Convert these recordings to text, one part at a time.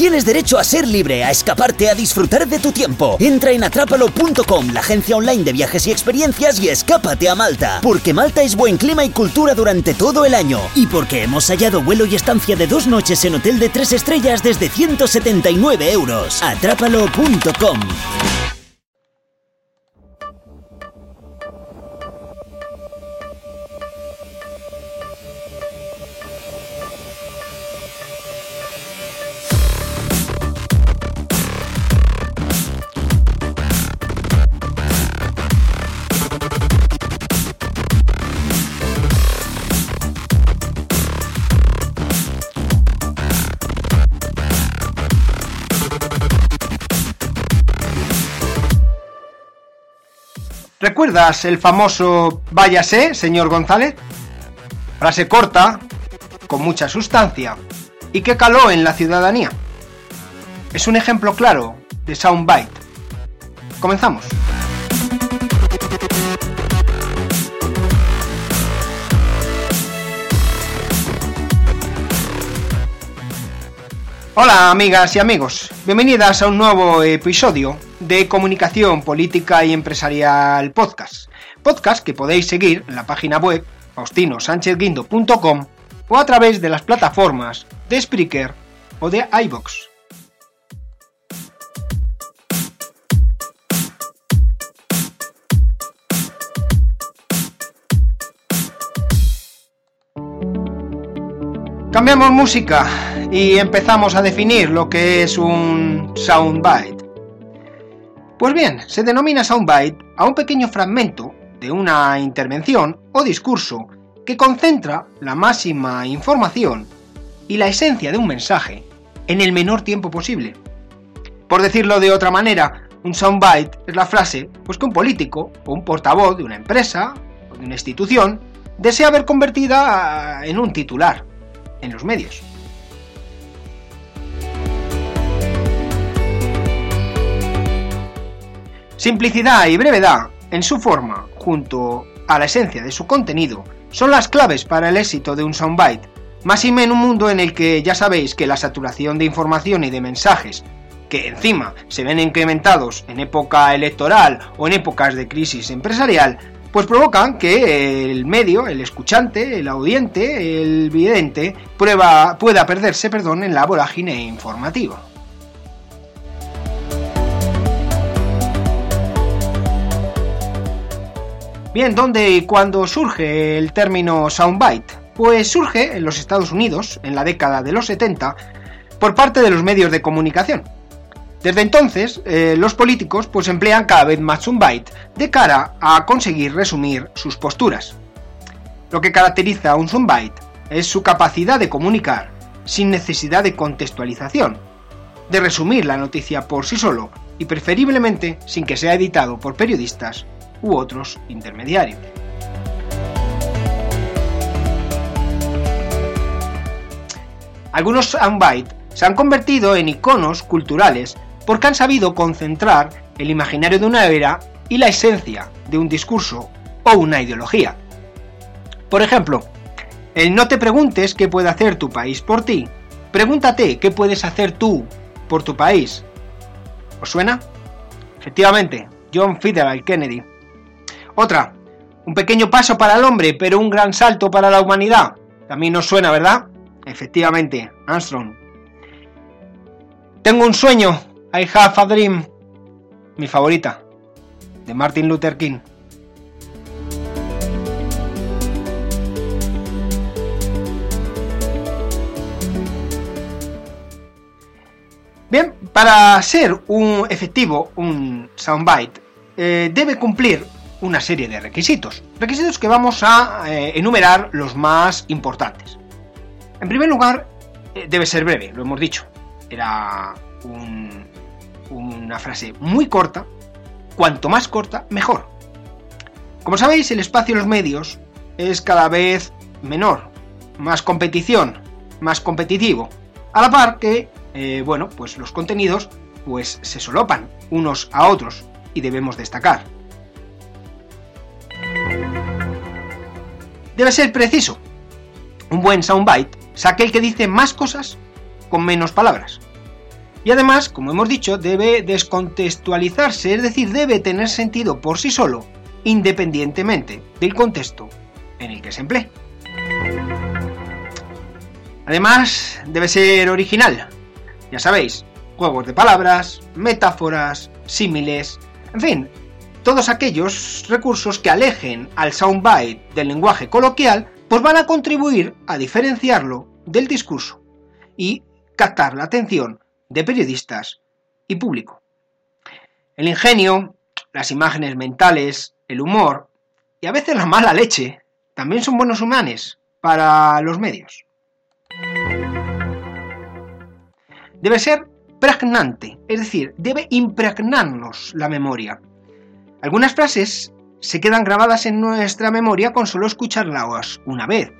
Tienes derecho a ser libre, a escaparte, a disfrutar de tu tiempo. Entra en atrápalo.com, la agencia online de viajes y experiencias, y escápate a Malta. Porque Malta es buen clima y cultura durante todo el año. Y porque hemos hallado vuelo y estancia de dos noches en hotel de tres estrellas desde 179 euros. Atrápalo.com. ¿Recuerdas el famoso váyase, señor González? Frase corta, con mucha sustancia, y que caló en la ciudadanía. Es un ejemplo claro de soundbite. Comenzamos. Hola amigas y amigos, bienvenidas a un nuevo episodio de Comunicación Política y Empresarial Podcast. Podcast que podéis seguir en la página web faustinosanchezguindo.com o a través de las plataformas de Spreaker o de iBox. Cambiamos música y empezamos a definir lo que es un soundbite. Pues bien, se denomina soundbite a un pequeño fragmento de una intervención o discurso que concentra la máxima información y la esencia de un mensaje en el menor tiempo posible. Por decirlo de otra manera, un soundbite es la frase pues que un político o un portavoz de una empresa o de una institución desea ver convertida en un titular en los medios. Simplicidad y brevedad en su forma, junto a la esencia de su contenido, son las claves para el éxito de un soundbite, más y en un mundo en el que ya sabéis que la saturación de información y de mensajes, que encima se ven incrementados en época electoral o en épocas de crisis empresarial, pues provocan que el medio, el escuchante, el audiente, el vidente, pueda perderse perdón, en la vorágine informativa. Bien, ¿dónde y cuándo surge el término soundbite? Pues surge en los Estados Unidos, en la década de los 70, por parte de los medios de comunicación. Desde entonces, eh, los políticos pues emplean cada vez más soundbite de cara a conseguir resumir sus posturas. Lo que caracteriza a un soundbite es su capacidad de comunicar sin necesidad de contextualización, de resumir la noticia por sí solo y preferiblemente sin que sea editado por periodistas u otros intermediarios. Algunos soundbite se han convertido en iconos culturales porque han sabido concentrar el imaginario de una era y la esencia de un discurso o una ideología. Por ejemplo, el no te preguntes qué puede hacer tu país por ti, pregúntate qué puedes hacer tú por tu país. ¿Os suena? Efectivamente, John Fitzgerald Kennedy. Otra, un pequeño paso para el hombre, pero un gran salto para la humanidad. También nos suena, ¿verdad? Efectivamente, Armstrong. Tengo un sueño, I have a dream. Mi favorita, de Martin Luther King. Bien, para ser un efectivo, un soundbite, eh, debe cumplir una serie de requisitos. Requisitos que vamos a eh, enumerar los más importantes. En primer lugar, eh, debe ser breve, lo hemos dicho. Era una frase muy corta. Cuanto más corta, mejor. Como sabéis, el espacio en los medios es cada vez menor. Más competición, más competitivo. A la par que, eh, bueno, pues los contenidos pues se solopan unos a otros y debemos destacar. Debe ser preciso. Un buen soundbite es aquel que dice más cosas con menos palabras. Y además, como hemos dicho, debe descontextualizarse, es decir, debe tener sentido por sí solo, independientemente del contexto en el que se emplee. Además, debe ser original. Ya sabéis, juegos de palabras, metáforas, símiles, en fin, todos aquellos recursos que alejen al soundbite del lenguaje coloquial, pues van a contribuir a diferenciarlo del discurso y captar la atención de periodistas y público. El ingenio, las imágenes mentales, el humor y a veces la mala leche también son buenos humanos para los medios. Debe ser pregnante, es decir, debe impregnarnos la memoria. Algunas frases se quedan grabadas en nuestra memoria con solo escucharlas una vez.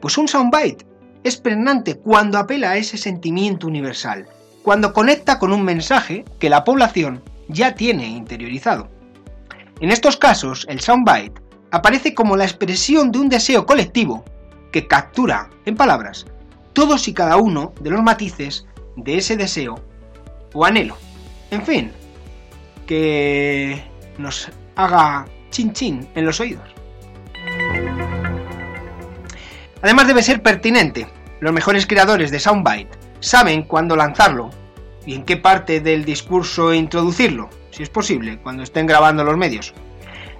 Pues un soundbite es pregnante cuando apela a ese sentimiento universal, cuando conecta con un mensaje que la población ya tiene interiorizado. En estos casos, el soundbite aparece como la expresión de un deseo colectivo que captura, en palabras, todos y cada uno de los matices de ese deseo o anhelo. En fin, que nos haga chin chin en los oídos. Además debe ser pertinente. Los mejores creadores de Soundbite saben cuándo lanzarlo y en qué parte del discurso introducirlo, si es posible, cuando estén grabando los medios.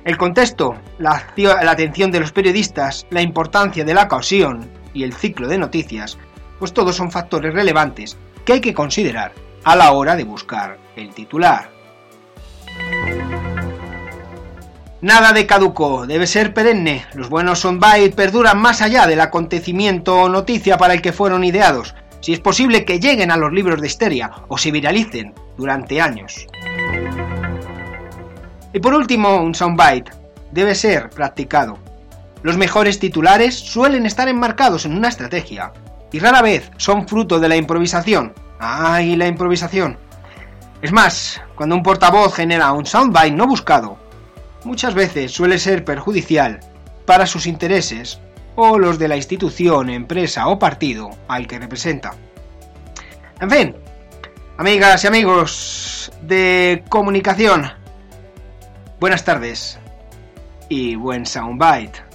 El contexto, la, atención de los periodistas, la importancia de la ocasión y el ciclo de noticias, pues todos son factores relevantes que hay que considerar a la hora de buscar el titular. Nada de caduco, debe ser perenne. Los buenos soundbite perduran más allá del acontecimiento o noticia para el que fueron ideados, si es posible que lleguen a los libros de histeria o se viralicen durante años. Y por último, un soundbite debe ser practicado. Los mejores titulares suelen estar enmarcados en una estrategia y rara vez son fruto de la improvisación. ¡Ay, la improvisación! Es más, cuando un portavoz genera un soundbite no buscado, muchas veces suele ser perjudicial para sus intereses o los de la institución, empresa o partido al que representa. En fin, amigas y amigos de comunicación, buenas tardes y buen soundbite.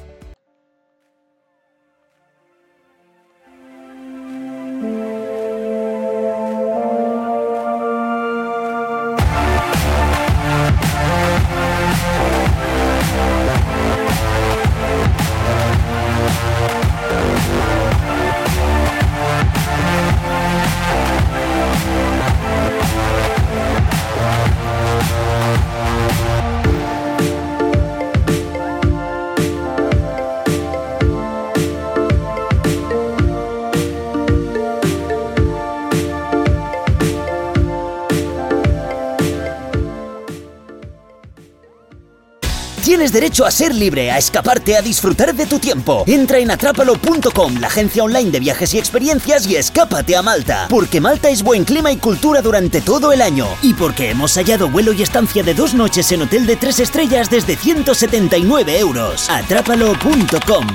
Tienes derecho a ser libre, a escaparte, a disfrutar de tu tiempo. Entra en atrápalo.com, la agencia online de viajes y experiencias, y escápate a Malta. Porque Malta es buen clima y cultura durante todo el año. Y porque hemos hallado vuelo y estancia de dos noches en hotel de tres estrellas desde 179 euros. Atrápalo.com.